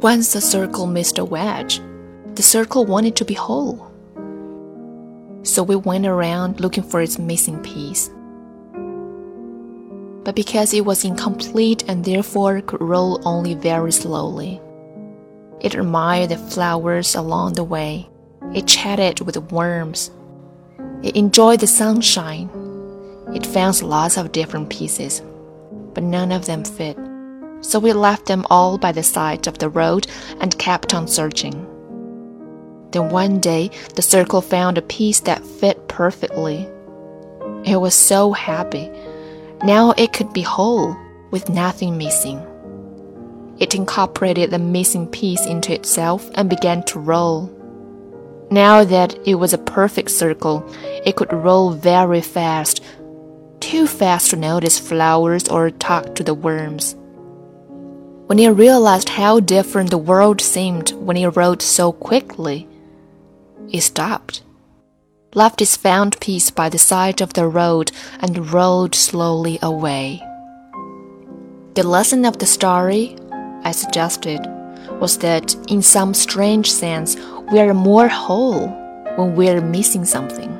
Once the circle missed a wedge, the circle wanted to be whole. So we went around looking for its missing piece. But because it was incomplete and therefore could roll only very slowly, it admired the flowers along the way. It chatted with the worms. It enjoyed the sunshine. It found lots of different pieces, but none of them fit. So we left them all by the side of the road and kept on searching. Then one day, the circle found a piece that fit perfectly. It was so happy. Now it could be whole, with nothing missing. It incorporated the missing piece into itself and began to roll. Now that it was a perfect circle, it could roll very fast, too fast to notice flowers or talk to the worms. When he realized how different the world seemed when he rode so quickly, he stopped, left his found piece by the side of the road, and rode slowly away. The lesson of the story, I suggested, was that in some strange sense, we are more whole when we're missing something.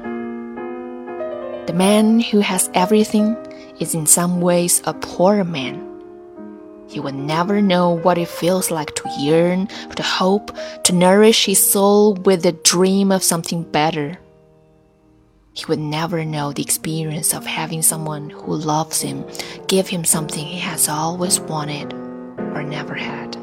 The man who has everything is in some ways a poor man. He will never know what it feels like to yearn, to hope, to nourish his soul with the dream of something better. He would never know the experience of having someone who loves him give him something he has always wanted or never had.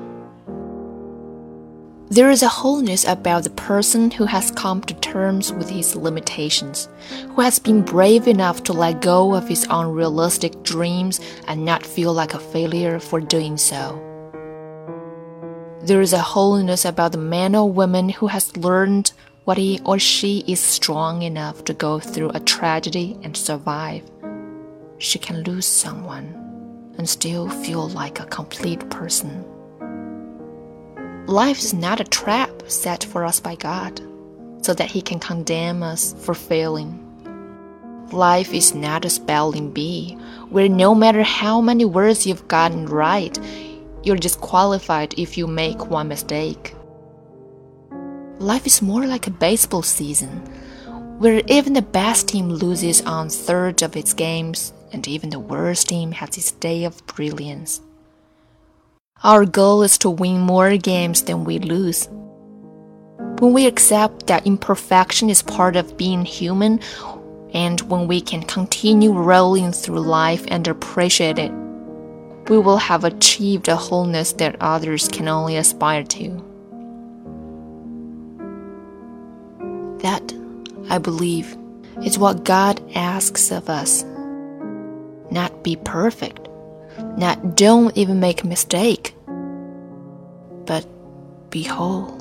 There is a wholeness about the person who has come to terms with his limitations, who has been brave enough to let go of his unrealistic dreams and not feel like a failure for doing so. There is a wholeness about the man or woman who has learned what he or she is strong enough to go through a tragedy and survive. She can lose someone and still feel like a complete person. Life is not a trap set for us by God, so that He can condemn us for failing. Life is not a spelling bee, where no matter how many words you've gotten right, you're disqualified if you make one mistake. Life is more like a baseball season, where even the best team loses on third of its games, and even the worst team has its day of brilliance. Our goal is to win more games than we lose. When we accept that imperfection is part of being human, and when we can continue rolling through life and appreciate it, we will have achieved a wholeness that others can only aspire to. That, I believe, is what God asks of us. Not be perfect not don't even make a mistake, but be whole.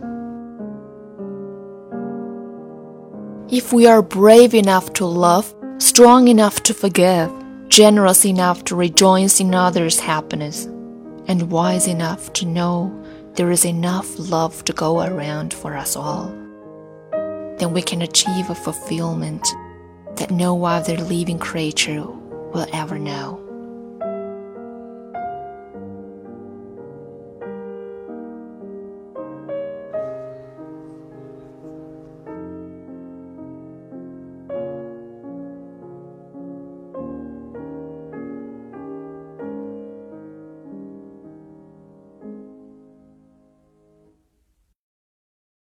If we are brave enough to love, strong enough to forgive, generous enough to rejoice in others' happiness, and wise enough to know there is enough love to go around for us all, then we can achieve a fulfillment that no other living creature will ever know.